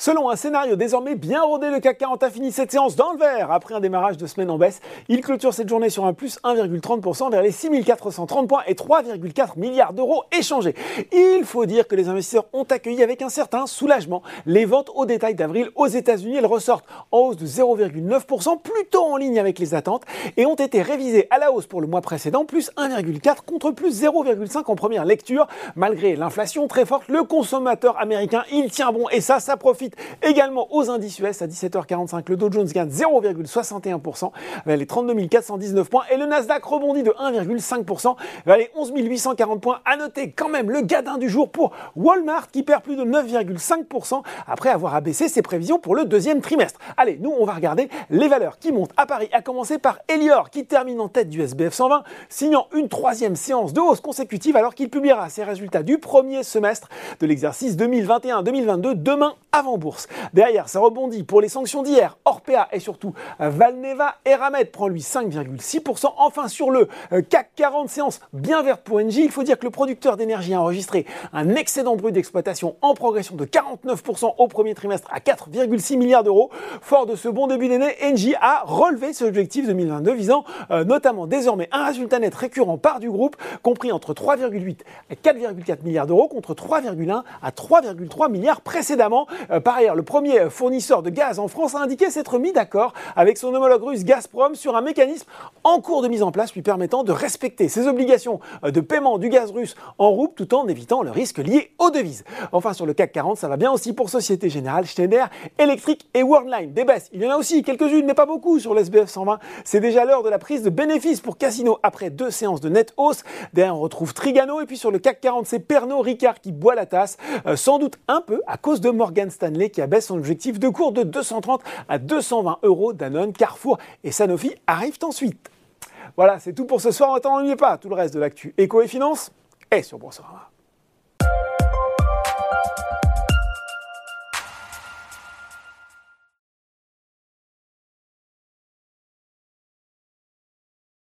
Selon un scénario désormais bien rodé, le CAC 40 a fini cette séance dans le vert après un démarrage de semaine en baisse. Il clôture cette journée sur un plus 1,30% vers les 6430 points et 3,4 milliards d'euros échangés. Il faut dire que les investisseurs ont accueilli avec un certain soulagement les ventes au détail d'avril aux États-Unis. Elles ressortent en hausse de 0,9%, plutôt en ligne avec les attentes et ont été révisées à la hausse pour le mois précédent, plus 1,4 contre plus 0,5 en première lecture. Malgré l'inflation très forte, le consommateur américain, il tient bon et ça, ça profite également aux indices US à 17h45. Le Dow Jones gagne 0,61% vers les 32 419 points et le Nasdaq rebondit de 1,5% vers les 11 840 points. À noter quand même le gadin du jour pour Walmart qui perd plus de 9,5% après avoir abaissé ses prévisions pour le deuxième trimestre. Allez, nous on va regarder les valeurs qui montent à Paris, à commencer par Elior qui termine en tête du SBF 120, signant une troisième séance de hausse consécutive alors qu'il publiera ses résultats du premier semestre de l'exercice 2021-2022 demain avant bourse. Derrière, ça rebondit pour les sanctions d'hier. Orpea et surtout Valneva. Eramet prend lui 5,6%. Enfin, sur le euh, CAC 40 séance bien verte pour Engie, il faut dire que le producteur d'énergie a enregistré un excédent brut d'exploitation en progression de 49% au premier trimestre à 4,6 milliards d'euros. Fort de ce bon début d'année, Engie a relevé ses objectifs 2022 visant euh, notamment désormais un résultat net récurrent par du groupe compris entre 3,8 et 4,4 milliards d'euros contre 3,1 à 3,3 milliards précédemment. Euh, par ailleurs, le premier fournisseur de gaz en France a indiqué s'être mis d'accord avec son homologue russe Gazprom sur un mécanisme en cours de mise en place lui permettant de respecter ses obligations euh, de paiement du gaz russe en rouble tout en évitant le risque lié aux devises. Enfin, sur le CAC 40, ça va bien aussi pour Société Générale, Schneider, Electric et Worldline. Des baisses, il y en a aussi quelques-unes, mais pas beaucoup sur l'SBF 120. C'est déjà l'heure de la prise de bénéfices pour Casino après deux séances de net hausse. Derrière, on retrouve Trigano et puis sur le CAC 40, c'est Pernod Ricard qui boit la tasse, euh, sans doute un peu à cause de Morgan Stanley qui abaisse son objectif de cours de 230 à 220 euros. Danone, Carrefour et Sanofi arrivent ensuite. Voilà, c'est tout pour ce soir. Attends, n'oubliez pas, tout le reste de l'actu éco et finance est sur Boursorama.